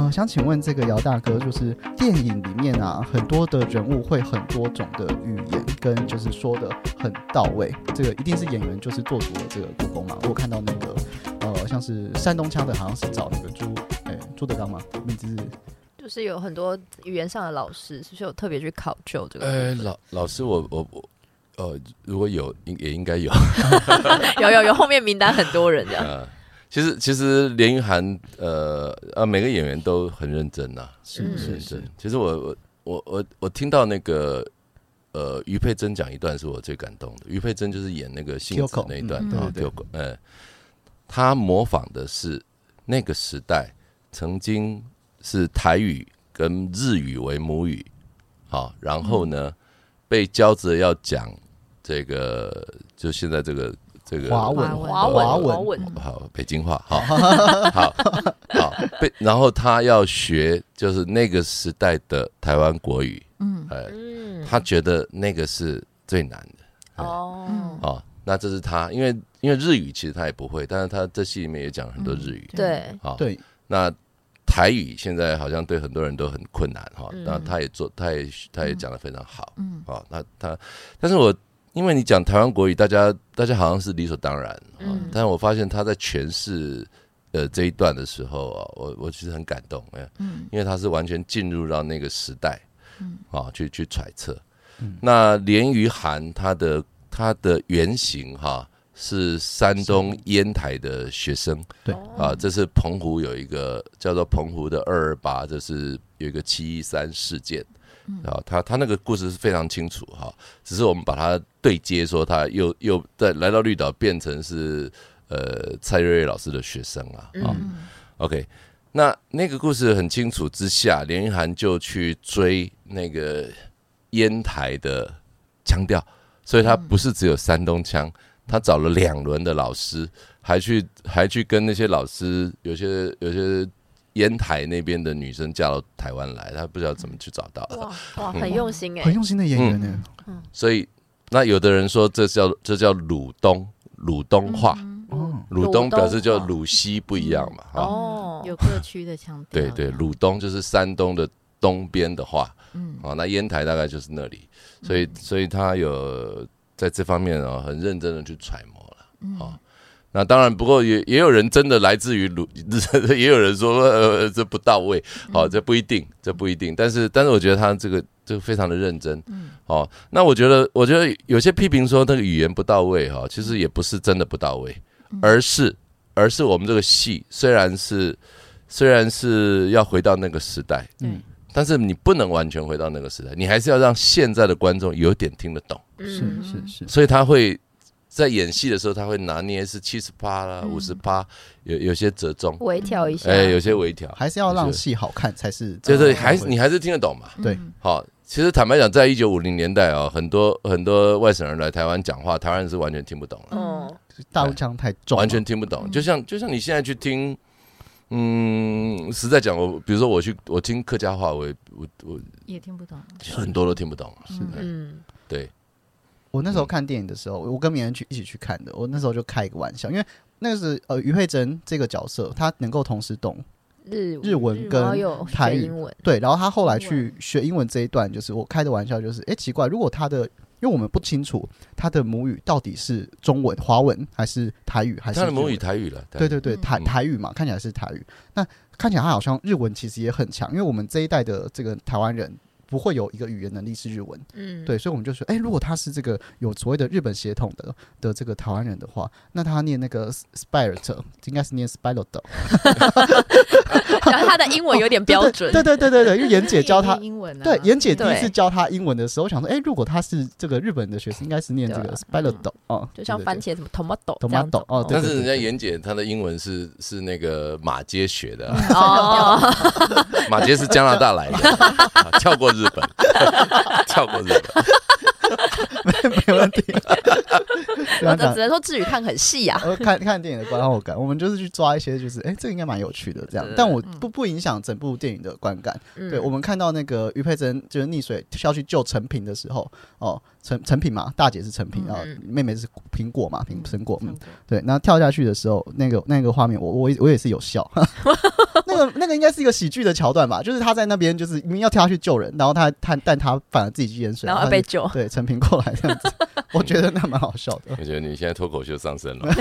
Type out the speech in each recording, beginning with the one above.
呃，想请问这个姚大哥，就是电影里面啊，很多的人物会很多种的语言，跟就是说的很到位，这个一定是演员就是做足了这个故宫嘛。我看到那个呃，像是山东腔的，好像是找那个朱哎朱德刚嘛，名字是就是有很多语言上的老师，是不是有特别去考究这个部呃，分？老老师我，我我呃，如果有应也应该有。有有有，后面名单很多人这样。呃，其实其实连云涵呃呃每个演员都很认真呐、是嗯是是很认真。其实我我我我我听到那个呃于佩珍讲一段是我最感动的。于佩珍就是演那个杏子那一段嗯啊对对 Kyoko，呃，他模仿的是那个时代曾经是台语跟日语为母语，好，然后呢嗯被教着要讲这个就现在这个这个华文华文华华文。文，好，北京话，好，好，好，被然后他要学，就是那个时代的台湾国语，嗯。他觉得那个是最难的，哦，哦，那这是他，因为因为日语其实他也不会，但是他这戏里面也讲了很多日语，对，好，对，那台语现在好像对很多人都很困难哈，嗯。那他也做，他也他也讲的非常好，嗯。哦，那他，但是我因为你讲台湾国语，大家大家好像是理所当然，嗯。嗯，但是我发现他在诠释呃这一段的时候啊，我我其实很感动，哎，嗯。因为他是完全进入到那个时代，嗯。啊，去去揣测。嗯。那连于涵他的他的原型哈是山东。烟台的学生，对。啊，这是澎湖有一个叫做澎湖的二二八，这是有一个七一三事件。啊，他他那个故事是非常清楚哈，只是我们把它对接，说他又又在来到绿岛变成是呃蔡瑞瑞老师的学生啊啊、嗯 OK，那那个故事很清楚之下，连云涵就去追那个烟台的腔调，所以他不是只有山东腔，他找了两轮的老师，还去还去跟那些老师，有些有些烟台那边的女生嫁到台湾来，她不知道怎么去找到的。哇哇，很用心哎很，用心的演员呢。所以那有的人说这叫这叫鲁东鲁东话，哦，鲁东表示叫鲁西不一样嘛，哈、哦，有各区的腔调，对对，鲁东就是山东的东边的话，嗯。哦，那烟台大概就是那里，所以所以他有在这方面啊、很认真的去揣摩了，嗯。哦。那当然，不过也也有人真的来自于鲁，也有人说呃这不到位，好、这不一定，这不一定。但是但是我觉得他这个这个非常的认真，嗯。哦，那我觉得我觉得有些批评说那个语言不到位哈、其实也不是真的不到位，而是而是我们这个戏虽然是虽然是要回到那个时代，嗯但是你不能完全回到那个时代，你还是要让现在的观众有点听得懂，是嗯是是，所以他会在演戏的时候，他会拿捏是七十八啦、嗯。五十八，有有些折中，微调一下，哎，有些微调，还是要让戏好看才是，就是呃还是你还是听得懂嘛。对。嗯。好，其实坦白讲，在一九五零年代啊，很多很多外省人来台湾讲话，台湾人是完全听不懂了，嗯，大陆腔太重，完全听不懂。就像就像你现在去听，嗯，实在讲，我比如说我去我听客家话，我也我我也听不懂，很多都听不懂。是的。嗯，对，我那时候看电影的时候，我跟别人去一起去看的。我那时候就开一个玩笑，因为那个是呃于佩珍这个角色，她能够同时懂日日文跟台语对，然后她后来去学英文这一段，就是我开的玩笑，就是哎、诶奇怪，如果她的因为我们不清楚她的母语到底是中文、华文还是台语，还是他的母语台语了，对对对，嗯台嗯台语嘛，看起来是台语。那看起来他好像日文其实也很强，因为我们这一代的这个台湾人不会有一个语言能力是日文，嗯，对，所以我们就说，哎、如果他是这个有所谓的日本血统的的这个台湾人的话，那他念那个 spirit 应该是念 spirit 的，然后他的英文有点标准，对对对对对，因为妍姐教他。英文啊，对，妍姐第一次教他英文的时候，我想说，哎、如果他是这个日本的学生，应该是念这个 spirit 的。哦，就像番茄什么 tomato tomato 哦对但是人家妍姐她的英文是是那个马街学的啊，哦，马街是加拿大来的，啊 跳过日本，跳过日本。没问题。我只只能说志宇看很细啊，呃，看看电影的观后感，我们就是去抓一些，就是哎、这个应该蛮有趣的这样，但我不不影响整部电影的观感。嗯。对，我们看到那个于佩珍就是溺水要去救陈平的时候，哦，陈陈平嘛，大姐是陈平，后妹妹是苹果嘛，苹苹果，嗯对，然后跳下去的时候，那个那个画面，我我也我也是有笑，那个那个应该是一个喜剧的桥段吧，就是他在那边就是明明要跳下去救人，然后他他但他反而自己去淹水，然后他被救。对陈平过来这样子，我觉得那蛮好笑的。我觉得你现在脱口秀上升 了。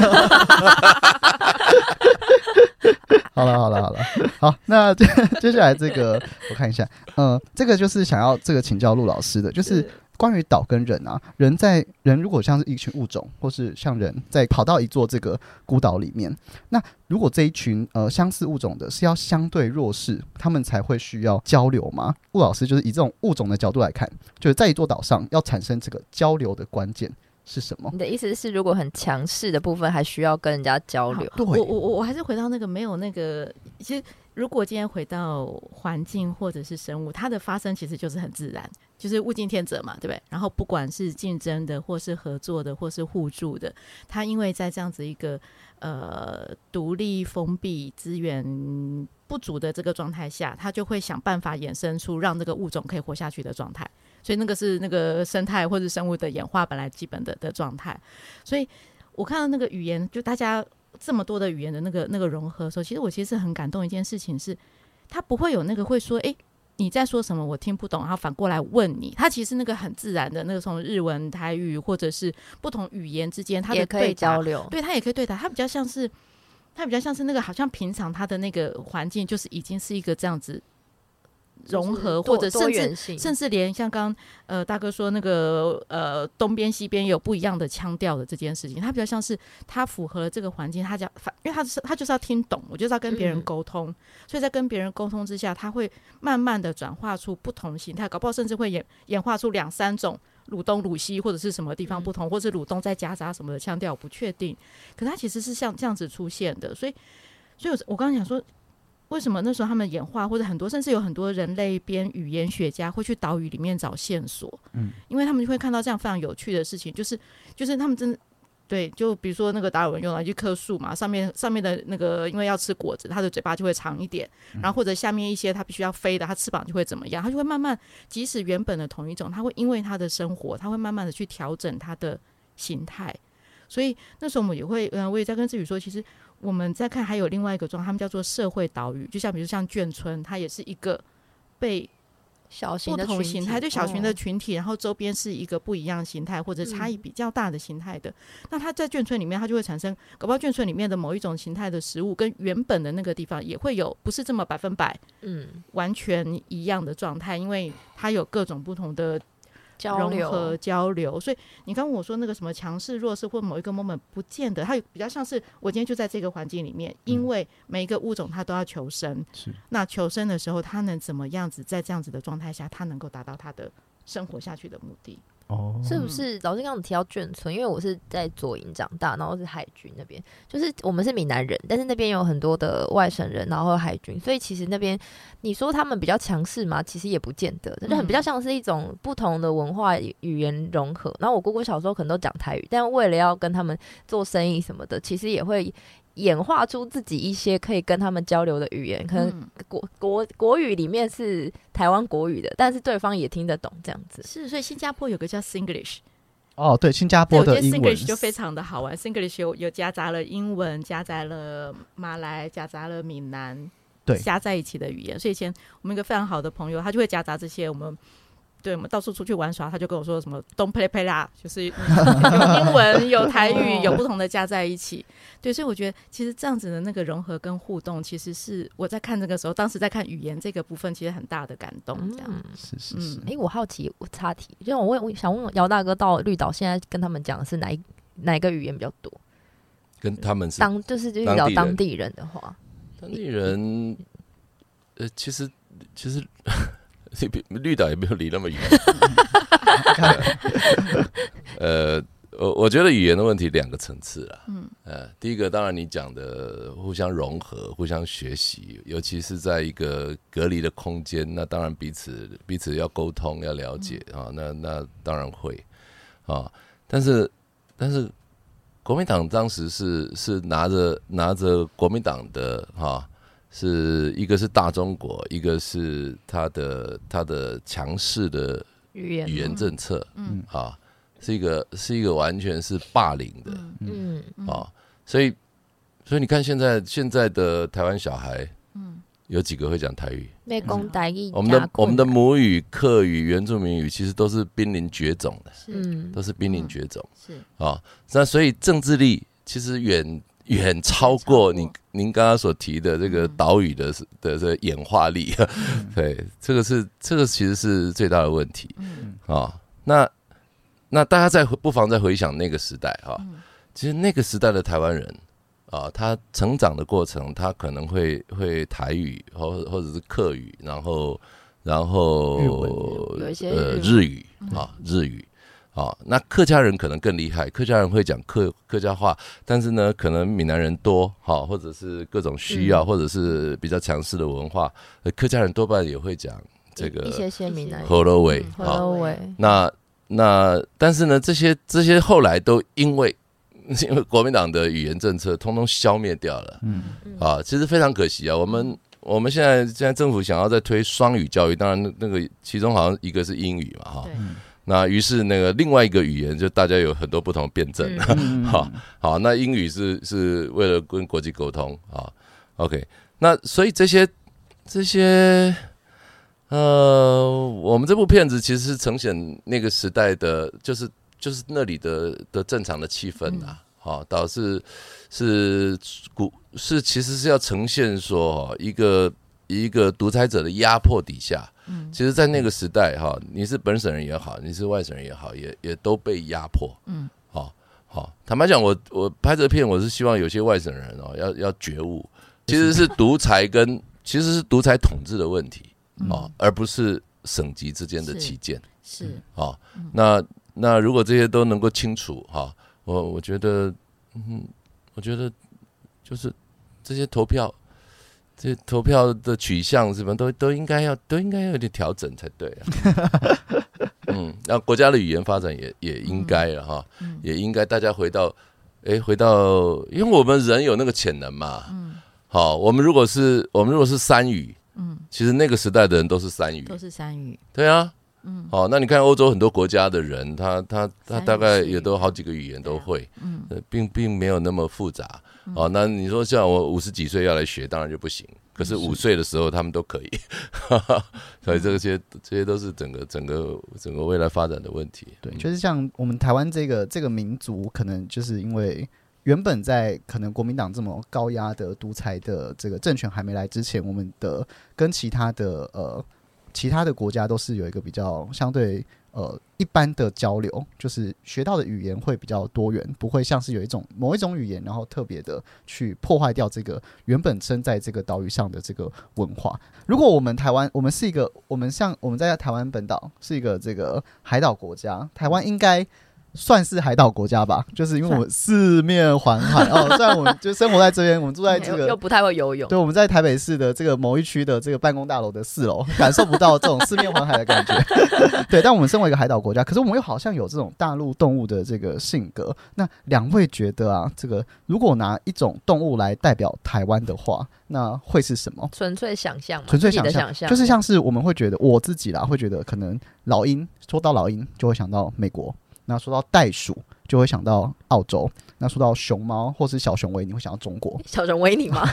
好了好了好了，好，那接 接下来这个我看一下，嗯、这个就是想要这个请教陆老师的，就是关于岛跟人啊，人在人如果像是一群物种，或是像人在跑到一座这个孤岛里面，那如果这一群呃相似物种的是要相对弱势，他们才会需要交流吗？陆老师就是以这种物种的角度来看，就是在一座岛上要产生这个交流的关键是什么？你的意思是，如果很强势的部分，还需要跟人家交流？对我我我我还是回到那个没有那个，其实如果今天回到环境或者是生物，它的发生其实就是很自然，就是物竞天择嘛，对不对？然后不管是竞争的，或是合作的，或是互助的，它因为在这样子一个呃独立封闭资源不足的这个状态下，它就会想办法衍生出让这个物种可以活下去的状态。所以那个是那个生态或者生物的演化本来基本的的状态。所以我看到那个语言，就大家这么多的语言的那个那个融合的时候，其实我其实很感动一件事情是，他不会有那个会说，诶，你在说什么？我听不懂，然后反过来问你。他其实那个很自然的那个从日文、台语或者是不同语言之间，他的也可以对交流。对他也可以对答，他比较像是，他比较像是那个好像平常他的那个环境就是已经是一个这样子融合，或者甚至，甚至连像刚呃大哥说那个呃东边西边有不一样的腔调的这件事情，它比较像是它符合了这个环境，它讲反，因为它是他就是要听懂，我就是要跟别人嗯沟通，所以在跟别人沟通之下，他会慢慢的转化出不同形态，搞不好甚至会演演化出两三种。鲁东、鲁西或者是什么地方不同，或是鲁东在夹杂什么的腔调，我不确定。可它其实是像这样子出现的，所以，所以我我刚刚讲说，为什么那时候他们演化，或者很多甚至有很多人类边语言学家会去岛屿里面找线索，嗯，因为他们就会看到这样非常有趣的事情，就是就是他们真的。对，就比如说那个达尔文用了一棵树嘛，上面上面的那个因为要吃果子，它的嘴巴就会长一点，然后或者下面一些它必须要飞的，它翅膀就会怎么样，它就会慢慢，即使原本的同一种，它会因为它的生活，它会慢慢的去调整它的形态。所以那时候我们也会，嗯、我也在跟自己说，其实我们再看还有另外一个状，他们叫做社会岛屿，就像比如像眷村，它也是一个被不小型的群体同形态，对小型的哦群体，然后周边是一个不一样形态或者差异嗯。比较大的形态的，那它在眷村里面，它就会产生，搞不好眷村里面的某一种形态的食物跟原本的那个地方也会有不是这么百分百嗯。完全一样的状态，因为它有各种不同的交融合，交流，所以你刚跟我说那个什么强势弱势或某一个 moment 不见得，它有比较像是我今天就在这个环境里面，因为每一个物种它都要求生，是。那求生的时候，它能怎么样子在这样子的状态下，它能够达到它的生活下去的目的？哦，是不是？老师刚刚提到眷村，因为我是在左营长大，然后是海军那边，就是我们是闽南人，但是那边有很多的外省人，然后海军，所以其实那边你说他们比较强势嘛，其实也不见得，就很比较像是一种不同的文化语言融合。然后我姑姑小时候可能都讲台语，但为了要跟他们做生意什么的，其实也会演化出自己一些可以跟他们交流的语言，可能嗯国国国语里面是台湾国语的，但是对方也听得懂这样子。是，所以新加坡有个叫 Singlish，哦，对，新加对，我觉得坡的英文 Singlish 就非常的好玩。Singlish 有有夹杂了英文，夹杂了马来，夹杂了闽南，对加在一起的语言。所以以前我们一个非常好的朋友，他就会夹杂这些我们。对，我们到处出去玩耍，他就跟我说什么 “don't play play 啦”，就是有英文、有台语，有不同的加在一起。对，所以我觉得其实这样子的那个融合跟互动，其实是我在看这个时候，当时在看语言这个部分，其实很大的感动。这样，嗯是是是嗯，哎、我好奇，我插题，就我问，我想问姚大哥，到绿岛现在跟他们讲的是哪一哪一个语言比较多？跟他们是当就是绿岛当地人当地人的话，当地人，呃，其实其实绿绿岛也没有离那么远。呃，我我觉得语言的问题两个层次啦。嗯，呃，第一个当然你讲的互相融合、互相学习，尤其是在一个隔离的空间，那当然彼此彼此要沟通、要了解啊，那那当然会啊，但是但是国民党当时是是拿着拿着国民党的哈、是一个是大中国，一个是他的他的强势的语言语言政策，嗯。啊，是一个是一个完全是霸凌的嗯。啊，所以所以你看现在现在的台湾小孩，嗯。有几个会讲台语？内功台语，我们的我们的母语、客语、原住民语其实都是濒临绝种的，是。嗯。都是濒临绝种是。啊。那所以政治力其实远远超过您您刚刚所提的这个岛屿的的这个演化力。对，这个是这个其实是最大的问题嗯。啊。那那大家再不妨再回想那个时代哈，其实那个时代的台湾人啊，他成长的过程，他可能会会台语或或者是客语，然后然后有一些呃日日语啊日语啊，那客家人可能更厉害，客家人会讲客客家话，但是呢，可能闽南人多哈，或者是各种需要，嗯或者是比较强势的文化，呃客家人多半也会讲这一个些些闽南语，河洛尾河啊。洛尾，那那但是呢，这些这些后来都因为 因为国民党的语言政策，通通消灭掉了。嗯啊，其实非常可惜啊。我们我们现在现在政府想要再推双语教育，当然那那个其中好像一个是英语嘛，哈对。那于是那个另外一个语言，就大家有很多不同的辩证。嗯嗯 好好，那英语是是为了跟国际沟通啊。OK，那所以这些这些呃，我们这部片子其实是呈现那个时代的，就是就是那里的的正常的气氛啊。好、导致是古是其实是要呈现说哦一个一个独裁者的压迫底下，嗯其实，在那个时代哈，你是本省人也好，你是外省人也好，也也都被压迫。嗯，好、好、坦白讲，我我拍这片，我是希望有些外省人哦，要要觉悟，其实是独裁跟其实是独裁统治的问题哦，而不是省级之间的是旗舰是哦。那那如果这些都能够清楚哈、我我觉得，嗯，我觉得就是这些投票。这投票的取向什么都都应该要都应该要有点调整才对啊。嗯，那国家的语言发展也也应该了哈，嗯也应该大家回到，哎，回到，因为我们人有那个潜能嘛。嗯好，我们如果是我们如果是三语，嗯，其实那个时代的人都是三语，都是三语，对啊。嗯好，那你看欧洲很多国家的人，他他他大概也都好几个语言都会，嗯呃，并并没有那么复杂。哦，那你说像我五十几岁要来学，当然就不行。可是五岁的时候他们都可以，所以这些这些都是整个整个整个未来发展的问题。对，嗯就是像我们台湾这个这个民族，可能就是因为原本在可能国民党这么高压的独裁的这个政权还没来之前，我们的跟其他的呃其他的国家都是有一个比较相对呃一般的交流，就是学到的语言会比较多元，不会像是有一种某一种语言，然后特别的去破坏掉这个原本生在这个岛屿上的这个文化。如果我们台湾，我们是一个，我们像我们在台湾本岛是一个这个海岛国家，台湾应该算是海岛国家吧，就是因为我们四面环海哦。虽然我们就生活在这边，我们住在这个。又又不太会游泳，对，我们在台北市的这个某一区的这个办公大楼的四楼，感受不到这种四面环海的感觉。对，但我们身为一个海岛国家，可是我们又好像有这种大陆动物的这个性格。那两位觉得啊，这个如果拿一种动物来代表台湾的话，那会是什么？纯粹想象，纯粹想象，就是像是我们会觉得我自己啦，会觉得可能老鹰，说到老鹰就会想到美国，那说到袋鼠就会想到澳洲，那说到熊猫或是小熊维尼会想到中国小熊维尼吗，，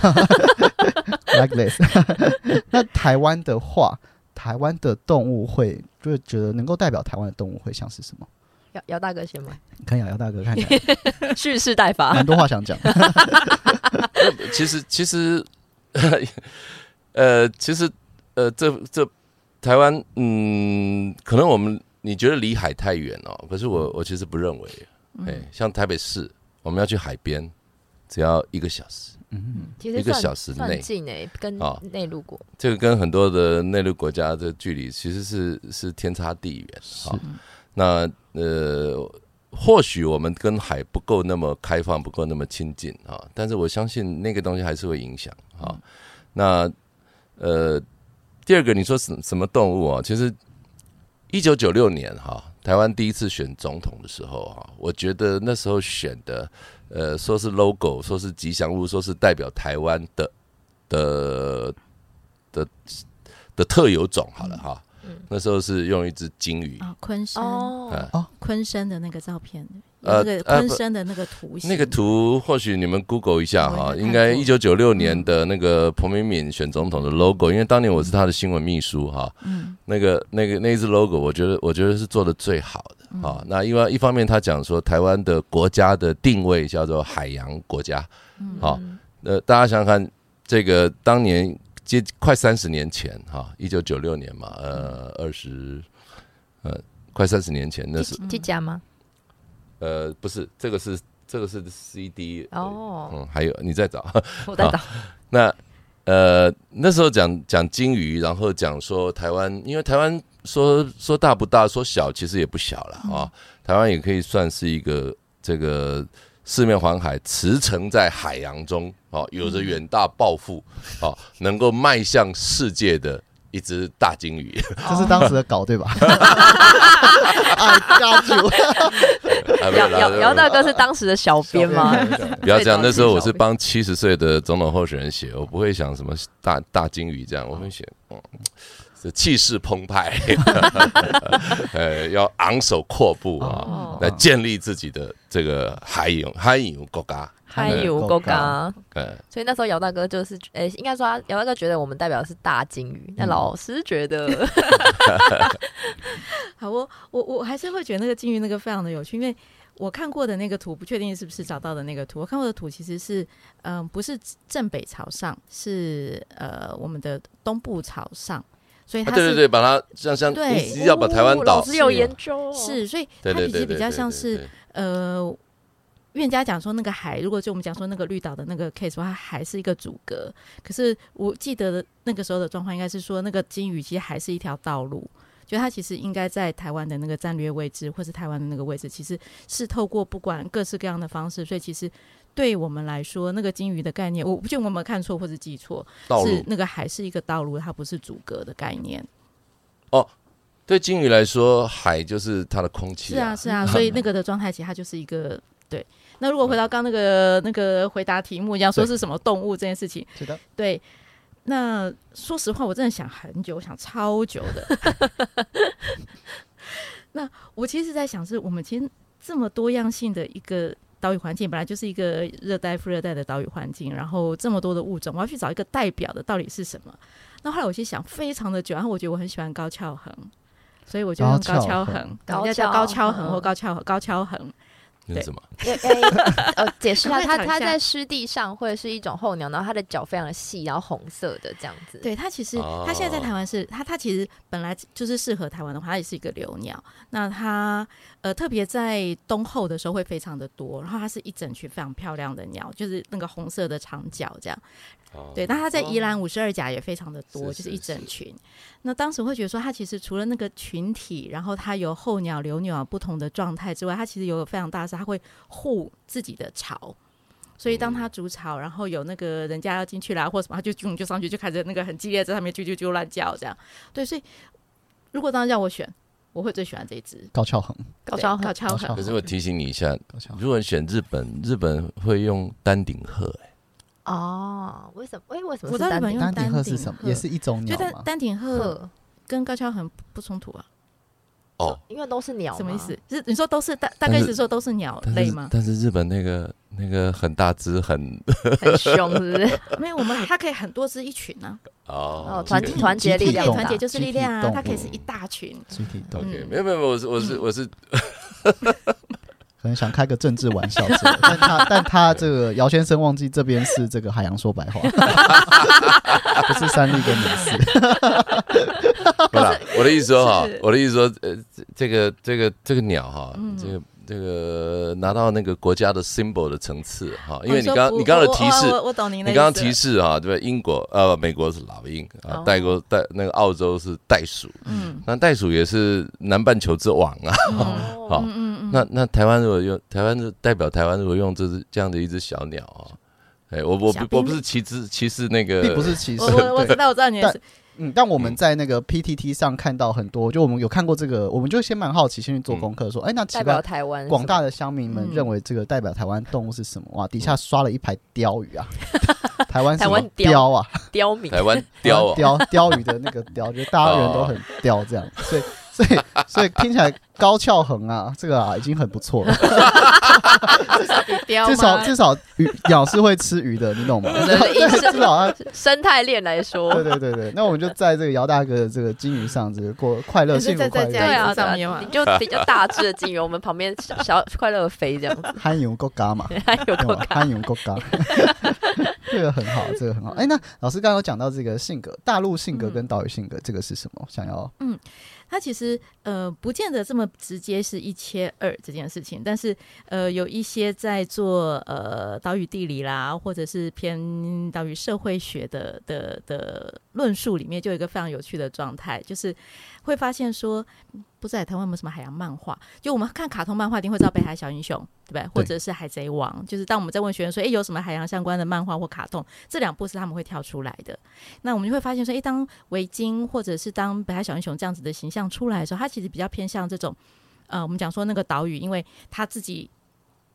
like this。那台湾的话，台湾的动物会就是觉得能够代表台湾的动物会像是什么？姚姚大哥先吗？看姚姚大哥看一下 蓄势待发蛮，多话想讲，其实其实，呃，其实呃，这这台湾，嗯，可能我们你觉得离海太远哦，可是我我其实不认为，哎、像台北市，我们要去海边，只要一个小时，其实一个小时算内近诶，跟啊内陆国。这个跟很多的内陆国家的距离其实是是天差地远啊。那呃，或许我们跟海不够那么开放，不够那么亲近啊，但是我相信那个东西还是会影响啊。那呃，第二个你说什什么动物啊？其实一九九六年哈、台湾第一次选总统的时候哈、我觉得那时候选的呃，说是 logo，说是吉祥物，说是代表台湾的的的的特有种好了哈。那时候是用一只金鱼，啊，昆山。哦，啊。昆山的那个照片，呃那个呃不昆生的那个图形，那个图或许你们 Google 一下哈，应该一九九六年的那个彭明敏选总统的 logo，因为当年我是他的新闻秘书哈，嗯。那个那个那一支 logo，我觉得我觉得是做的最好嗯。的啊。那因为一方面他讲说台湾的国家的定位叫做海洋国家，嗯。好，呃，大家想想看，这个当年接快三十年前哈，一九九六年嘛，呃，二十呃快三十年前那是这家吗？呃不是这个是这个是 CD 哦，嗯，还有你再找。我在找，那呃那时候讲讲金鱼，然后讲说台湾，因为台湾说说大不大，说小其实也不小了啊。台湾也可以算是一个这个四面环海，驰骋在海洋中，哦，有着远大抱负，哦，能够迈向世界的一只大金鱼。这是当时的稿对吧？啊没有啦姚姚姚大哥是当时的小编吗？不要这样，那时候我是帮七十岁的总统候选人写，我不会想什么大大金鱼这样，我会写，气势澎湃，呃，要昂首阔步啊，哦来建立自己的这个海洋海洋国家。还有够嘎，呃，所以那时候姚大哥就是，诶、应该说姚大哥觉得我们代表的是大金鱼，那老师觉得 好，我我我还是会觉得那个金鱼那个非常的有趣，因为我看过的那个图，不确定是不是找到的那个图。我看过的图其实是，嗯、不是正北朝上，是呃我们的东部朝上，所以它是、啊对对对，把它像像对。你要把台湾岛哦老师有研究，是，所以对对对对，它其实比较对对像是呃。预言家讲说，那个海，如果就我们讲说那个绿岛的那个 case，话它还是一个阻隔。可是我记得的那个时候的状况，应该是说，那个金鱼其实还是一条道路，就它其实应该在台湾的那个战略位置，或是台湾的那个位置，其实是透过不管各式各样的方式，所以其实对我们来说，那个金鱼的概念，我不确定我有没有看错或是记错，是那个海是一个道路，它不是阻隔的概念。哦对金鱼来说，海就是它的空气是啊，是啊，所以那个的状态其实它就是一个对。那如果回到刚那个那个回答题目一样，说是什么动物这件事情，是的，对。那说实话，我真的想很久，我想超久的。那我其实在想，是我们其实这么多样性的一个岛屿环境，本来就是一个热带、副热带的岛屿环境，然后这么多的物种，我要去找一个代表的到底是什么？那后来我去想非常的久，然后我觉得我很喜欢高翘横，所以我就用高高翘横翘横，高人家叫高翘横横或高翘高翘横。那是什么？呃，解释一下，它它在湿地上会是一种候鸟，然后它的脚非常的细，然后红色的这样子。对它其实，哦它现在在台湾是它，它其实本来就是适合台湾的话，它也是一个留鸟。那它呃特别在冬候的时候会非常的多，然后它是一整群非常漂亮的鸟，就是那个红色的长脚这样。哦对，那它在宜兰五十二甲也非常的多，是就是一是是整群。那当时会觉得说，它其实除了那个群体，然后它有候鸟、留鸟不同的状态之外，它其实有非常大它会护自己的巢。所以当它筑巢，然后有那个人家要进去啦，或什么，它就就就上去就开始那个很激烈，在上面啾啾啾乱叫这样。对，所以如果当时让我选，我会最喜欢这一只高翘横，高翘横高跷高跷横可。是我提醒你一下，高翘横。如果你选日本，日本会用丹顶鹤、欸，哦，为什么？诶，为什么我知道日本用丹丹顶鹤是什么？也是一种鸟吗？丹顶鹤鹤？跟高跷横不不冲突啊？哦，因为都是鸟，什么意思？？是你说都是大大概但是是说都是鸟类吗？但是日本那个那个很大只，很 很凶，是不是？没有，我们它可以很多只一群啊。哦哦，团团结力量团结就是力量啊它可以是一大群。集体动物，OK，嗯没有没有没有，我是我是我是 可能想开个政治玩笑之类的，但他但他这个姚先生忘记这边是这个海洋说白话，不是三立跟你是。不啦，我的意思说哈，我的意思说，呃，这这个这个这个鸟哈，嗯这个这个拿到那个国家的 symbol 的层次哈，因为你刚你刚刚的提示我，我我懂您的。你刚刚提示哈，对不对？英国呃，美国是老鹰啊哦，带国带那个澳洲是袋鼠，嗯，那袋鼠也是南半球之王啊。哦好嗯嗯嗯，那那台湾如果用台湾是代表台湾如果用这只这样的一只小鸟啊，哎，我我不我不是歧视歧视那个，并不是歧视我，我知道我知道你的意思。嗯，但我们在那个 PTT 上看到很多，就我们有看过这个，我们就先蛮好奇，先去做功课，说，哎，那奇代表怪，台湾广大的乡民们嗯。认为这个代表台湾动物是什么？哇，底下刷了一排鲷鱼啊，台湾什么？台湾鲷？鲷啊，刁民，台湾雕啊，鲷鲷鱼的那个鲷，就是大家人都很刁这样，所以所以所以听起来高翘横啊，这个啊已经很不错了。至少？至少鱼鸟是会吃鱼的，你懂吗？对至少它生态链来说，对对对对，那我们就在这个姚大哥的这个金鱼上，这个过快乐、幸福、快乐。上面嘛你就比较大只的金鱼，我们旁边小小快乐地飞这样子，憨勇够嘎嘛？憨勇够嘎，这个很好，这个很好。哎，那老师刚刚有讲到这个性格，大陆性格跟岛屿性格，这个是什么？想要它其实呃不见得这么直接是一切二这件事情，但是呃有一些在做呃岛屿地理啦，或者是偏岛屿社会学的的的论述里面，就有一个非常有趣的状态，就是会发现说，不知道台湾有没有什么海洋漫画？就我们看卡通漫画一定会知道北海小英雄，对不对？或者是海贼王，就是当我们在问学员说，诶，有什么海洋相关的漫画或卡通？这两部是他们会跳出来的。那我们就会发现说，诶，当围巾或者是当北海小英雄这样子的形象出来的时候，它其实比较偏向这种，呃，我们讲说那个岛屿，因为他自己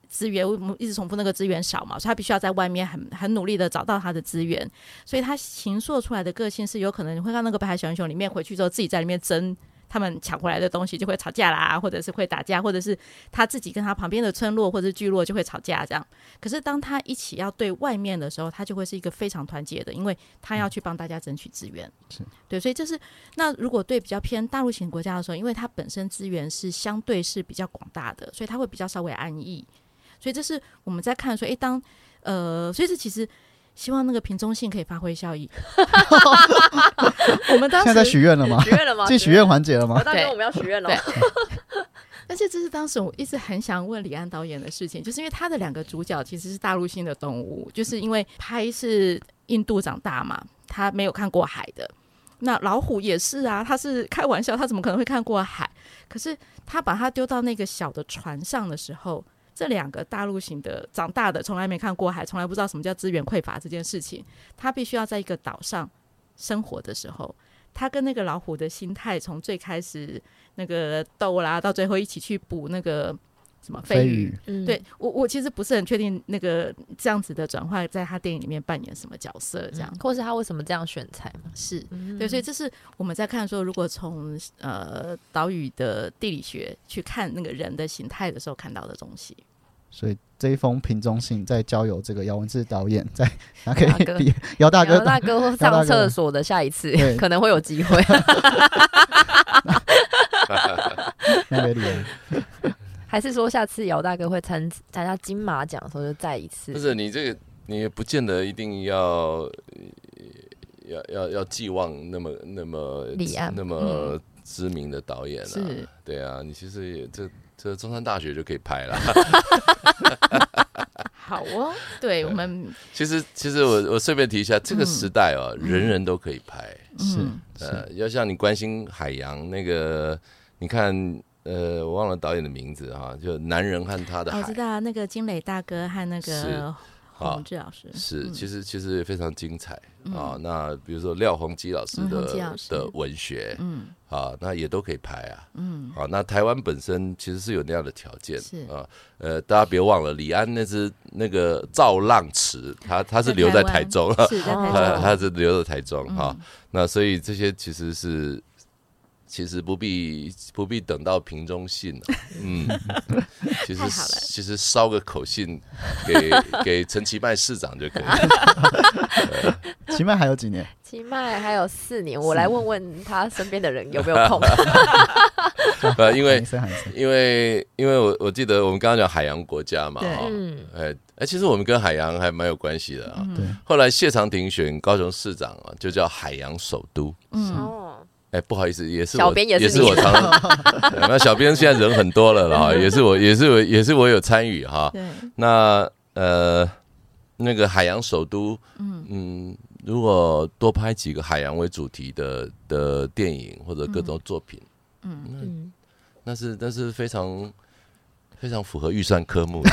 资源，我们一直重复那个资源少嘛，所以他必须要在外面很很努力的找到他的资源，所以他形塑出来的个性是有可能你会看那个北海小英雄里面回去之后自己在里面争。他们抢回来的东西就会吵架啦，或者是会打架，或者是他自己跟他旁边的村落或者是聚落就会吵架这样。可是当他一起要对外面的时候，他就会是一个非常团结的，因为他要去帮大家争取资源。是对，所以这是那如果对比较偏大陆型国家的时候，因为它本身资源是相对是比较广大的，所以它会比较稍微安逸。所以这是我们在看说，诶，当呃，所以这其实希望那个瓶中性可以发挥效益。我们当现在在许愿了吗？许愿了吗？进许愿环节了吗姚？大哥，对我们要许愿了对。但是这是当时我一直很想问李安导演的事情，就是因为他的两个主角其实是大陆性的动物，就是因为拍是印度长大嘛，他没有看过海的。那老虎也是啊，他是开玩笑，他怎么可能会看过海？可是他把他丢到那个小的船上的时候，这两个大陆型的长大的，从来没看过海，从来不知道什么叫资源匮乏这件事情，他必须要在一个岛上生活的时候，他跟那个老虎的心态，从最开始那个斗啦，到最后一起去捕那个什么飞飞鱼。鱼，嗯对我，我其实不是很确定那个这样子的转换，在他电影里面扮演什么角色，这样、嗯或是他为什么这样选材嘛？是嗯对，所以这是我们在看说，如果从呃岛屿的地理学去看那个人的形态的时候看到的东西。所以这一封瓶中信再交由这个姚文志导演再拿给大哥 姚大哥姚大哥 上厕所的下一次可能会有机会。拿给李安。还是说下次姚大哥会参参加金马奖的时候就再一次？不是你这个，你也不见得一定要呃要要要寄望那么那么那么知名的导演啊是，对啊，你其实也这这中山大学就可以拍了。好哦，对我们其实其实我我顺便提一下，这个时代哦，人人都可以拍。是嗯呃，要像你关心海洋那个，你看呃，我忘了导演的名字哈，就男人和他的海哦我知。道那个金磊大哥和那个好洪志老师是，嗯其实其实也非常精彩啊。那比如说廖鸿基老师嗯的的文学嗯啊，那也都可以拍啊。嗯好，那台湾本身其实是有那样的条件是啊。呃，大家别忘了，李安那只那个造浪池，他他是留在台中啊，是 他中他是留在台中嗯哈。那所以这些其实是。其实不必不必等到瓶中信了，嗯，其实其实捎个口信给 给陈其迈市长就可以了。其迈还有几年？其迈还有四年，我来问问他身边的人有没有空。呃，因为因为因为我我记得我们刚刚讲海洋国家嘛，哈，嗯，哎哎，其实我们跟海洋还蛮有关系的啊。嗯。对，后来谢长廷选高雄市长啊，就叫海洋首都。嗯哦，哎，不好意思，也是我小编也是是我常，对那小编现在人很多了啦，也是我也是我也是我有参与哈。那呃，那个海洋首都，嗯嗯，如果多拍几个海洋为主题的的电影或者各种作品，嗯嗯，那是那是非常非常符合预算科目的。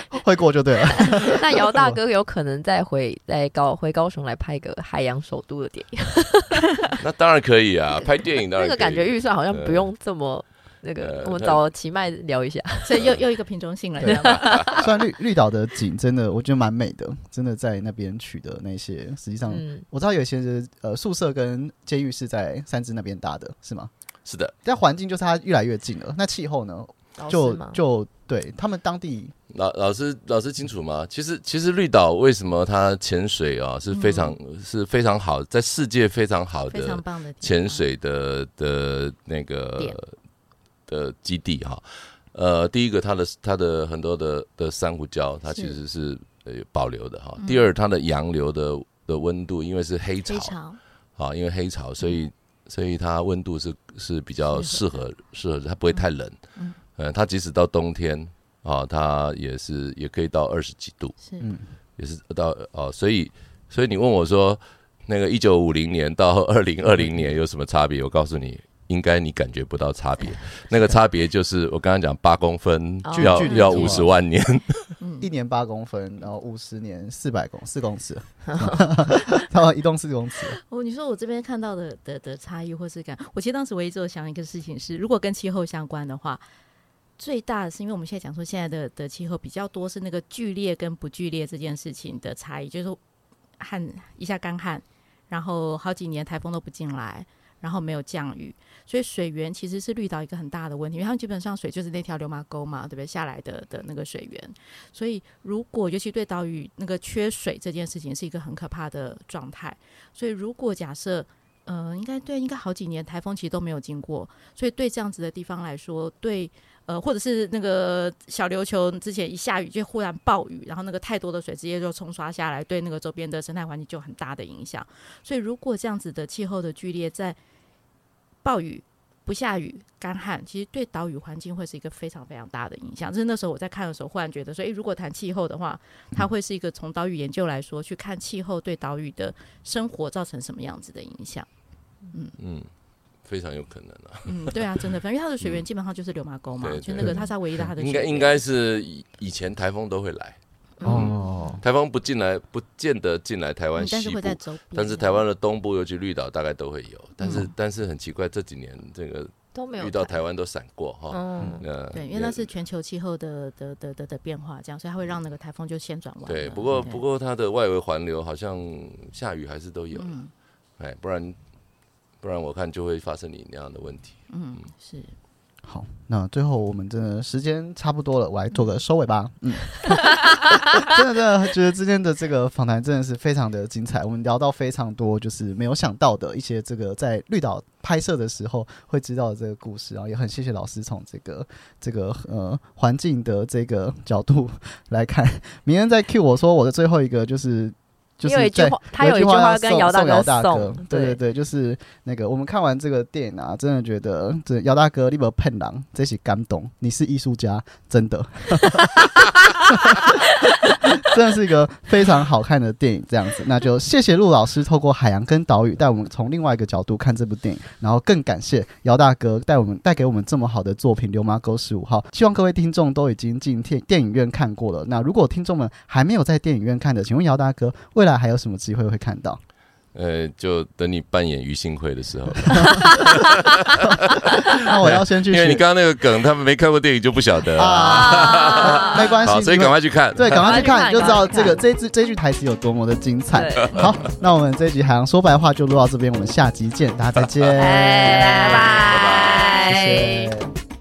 会过就对了。那姚大哥有可能再回再高回高雄来拍个海洋首都的电影，那当然可以啊，拍电影当然那个感觉预算好像不用这么那个。我们找齐麦聊一下。所以又又一个品种性了？虽然绿绿岛的景真的我觉得蛮美的，真的在那边取的那些，实际上嗯，我知道有些人呃宿舍跟监狱是在三芝那边搭的，是吗？是的，但环境就是它越来越近了。那气候呢？老就就对他们当地老老师老师清楚吗？其实其实绿岛为什么它潜水啊是非常、是非常好，在世界非常好非常的棒的潜，水的的那个的基地哈。呃，第一个它的它的很多的的珊瑚礁，它其实是呃保留的哈。嗯。第二，它的洋流的的温度，因为是黑潮。啊，因为黑潮，所以所以它温度是是比较适适合适合，它不会太冷。嗯呃，它即使到冬天啊，它也是也可以到二十几度，是嗯也是到哦，所以所以你问我说，那个一九五零年到二零二零年有什么差别？我告诉你。应该你感觉不到差别，那个差别就是我刚刚讲八公分距要距离要五十万年，嗯 一年八公分，然后五十年四百公四公尺，然后移动四公尺。哦，你说我这边看到的的的差异或是感，我其实当时唯一只有想一个事情是，如果跟气候相关的话，最大的是因为我们现在讲说现在的的气候比较多是那个剧烈跟不剧烈这件事情的差异，就是旱一下干旱，然后好几年台风都不进来。然后没有降雨，所以水源其实是绿岛一个很大的问题，因为他们基本上水就是那条流马沟嘛，对不对？下来的的那个水源，所以如果尤其对岛屿那个缺水这件事情是一个很可怕的状态。所以如果假设，呃，应该对，应该好几年台风其实都没有经过，所以对这样子的地方来说，对，呃，或者是那个小琉球之前一下雨就忽然暴雨，然后那个太多的水直接就冲刷下来，对那个周边的生态环境就很大的影响。所以如果这样子的气候的剧烈，在暴雨。不下雨、干旱，其实对岛屿环境会是一个非常非常大的影响。就是那时候我在看的时候，忽然觉得说，诶，如果谈气候的话，它会是一个从岛屿研究来说，去看气候对岛屿的生活造成什么样子的影响。嗯嗯，非常有可能啊。嗯，对啊，真的，反正因为它的水源基本上就是流马沟嘛，就那个他是它唯一的他的水源。应该应该是以以前台风都会来，哦，台风不进来，不见得进来台湾嗯，但西部是会，在周边，但是台湾的东部，尤其绿岛，大概都会有。但是、嗯但是很奇怪，这几年这个都没有遇到台。台湾都闪过哈。嗯，呃，对，因为那是全球气候的的的的的变化，这样，所以它会让那个台风就先转弯。对，不过不，过它的外围环流好像下雨还是都有，嗯。哎，不然不然我看就会发生你那样的问题。嗯，是好，那最后我们真的时间差不多了，我来做个收尾吧。嗯，真的真的觉得今天的这个访谈真的是非常的精彩，我们聊到非常多就是没有想到的一些这个在绿岛拍摄的时候会知道的这个故事，然后也很谢谢老师从这个这个呃环境的这个角度来看。明天再 cue 我说我的最后一个就是。就是在有一句话，他有一句话跟姚大哥送姚大哥，，对，对。对对，就是那个我们看完这个电影啊，真的觉得这姚大哥你有骗狼，这是感动，你是艺术家，真的，真的是一个非常好看的电影，这样子，那就谢谢陆老师透过海洋跟岛屿带我们从另外一个角度看这部电影，然后更感谢姚大哥带我们带给我们这么好的作品《流麻沟十五号》，希望各位听众都已经进电电影院看过了。那如果听众们还没有在电影院看的，请问姚大哥未来还有什么机会会看到？呃，就等你扮演于幸会的时候，那我要先去因为你刚刚那个梗，他们没看过电影就不晓得啊。啊，没关系，所以赶快去看。对，赶快去看，就知道这个这句这句台词有多么的精彩。好，那我们这一集海洋说白话就录到这边，我们下集见，大家再见，哎，拜拜，谢谢。